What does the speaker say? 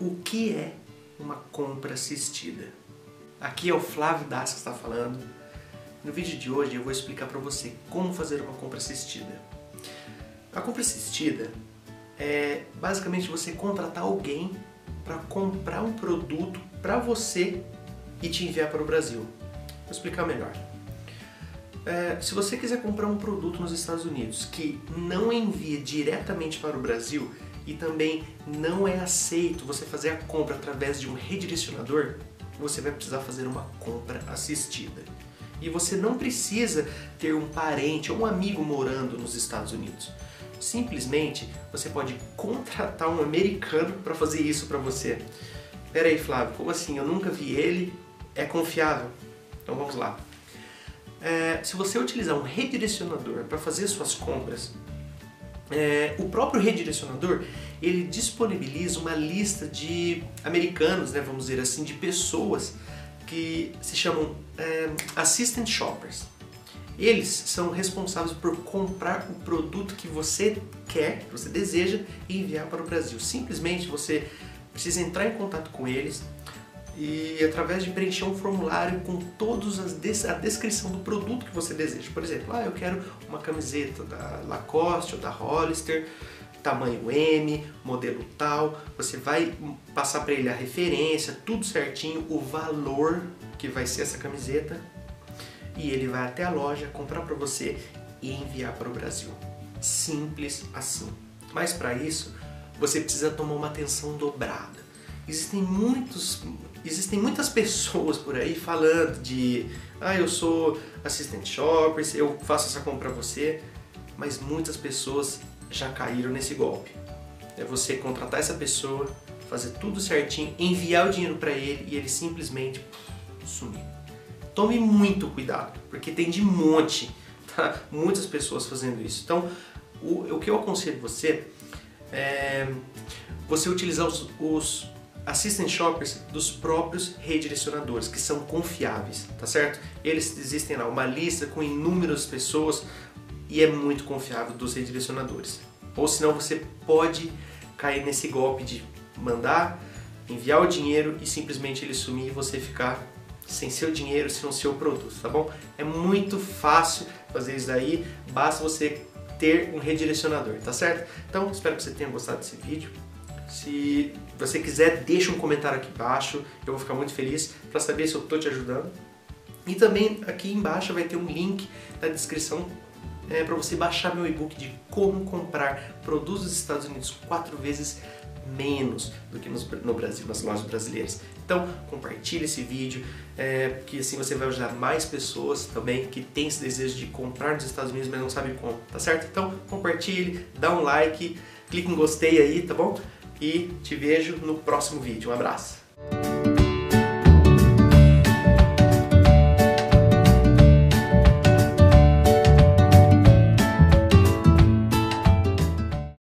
o que é uma compra assistida? Aqui é o Flávio Das que está falando. No vídeo de hoje eu vou explicar para você como fazer uma compra assistida. A compra assistida é basicamente você contratar alguém para comprar um produto para você e te enviar para o Brasil. Vou explicar melhor. É, se você quiser comprar um produto nos Estados Unidos que não envia diretamente para o Brasil e também não é aceito você fazer a compra através de um redirecionador, você vai precisar fazer uma compra assistida. E você não precisa ter um parente ou um amigo morando nos Estados Unidos. Simplesmente você pode contratar um americano para fazer isso para você. Pera aí, Flávio, como assim? Eu nunca vi ele. É confiável? Então vamos lá. É, se você utilizar um redirecionador para fazer suas compras, é, o próprio redirecionador ele disponibiliza uma lista de americanos, né, vamos dizer assim, de pessoas que se chamam é, assistant shoppers. Eles são responsáveis por comprar o produto que você quer, que você deseja e enviar para o Brasil. Simplesmente você precisa entrar em contato com eles e através de preencher um formulário com todos as a descrição do produto que você deseja. Por exemplo, ah, eu quero uma camiseta da Lacoste ou da Hollister, tamanho M, modelo tal. Você vai passar para ele a referência, tudo certinho, o valor que vai ser essa camiseta e ele vai até a loja comprar para você e enviar para o Brasil. Simples assim. Mas para isso, você precisa tomar uma atenção dobrada. Existem muitos, existem muitas pessoas por aí falando de, ah, eu sou assistente shoppers, eu faço essa compra para você, mas muitas pessoas já caíram nesse golpe. É você contratar essa pessoa, fazer tudo certinho, enviar o dinheiro para ele e ele simplesmente sumir. Tome muito cuidado, porque tem de monte, tá? Muitas pessoas fazendo isso. Então, o, o que eu aconselho você é você utilizar os, os assistant shoppers dos próprios redirecionadores, que são confiáveis, tá certo? Eles existem lá, uma lista com inúmeras pessoas e é muito confiável dos redirecionadores. Ou senão você pode cair nesse golpe de mandar, enviar o dinheiro e simplesmente ele sumir e você ficar sem seu dinheiro, sem o seu produto, tá bom? É muito fácil fazer isso daí, basta você ter um redirecionador, tá certo? Então, espero que você tenha gostado desse vídeo. Se você quiser, deixa um comentário aqui embaixo, eu vou ficar muito feliz para saber se eu estou te ajudando. E também aqui embaixo vai ter um link na descrição é, para você baixar meu e-book de como comprar produtos dos Estados Unidos quatro vezes menos do que no Brasil, nas lojas brasileiras. Então, compartilhe esse vídeo, é, que assim você vai ajudar mais pessoas também que têm esse desejo de comprar nos Estados Unidos, mas não sabem como, tá certo? Então, compartilhe, dá um like, clique em gostei aí, tá bom? e te vejo no próximo vídeo. Um abraço!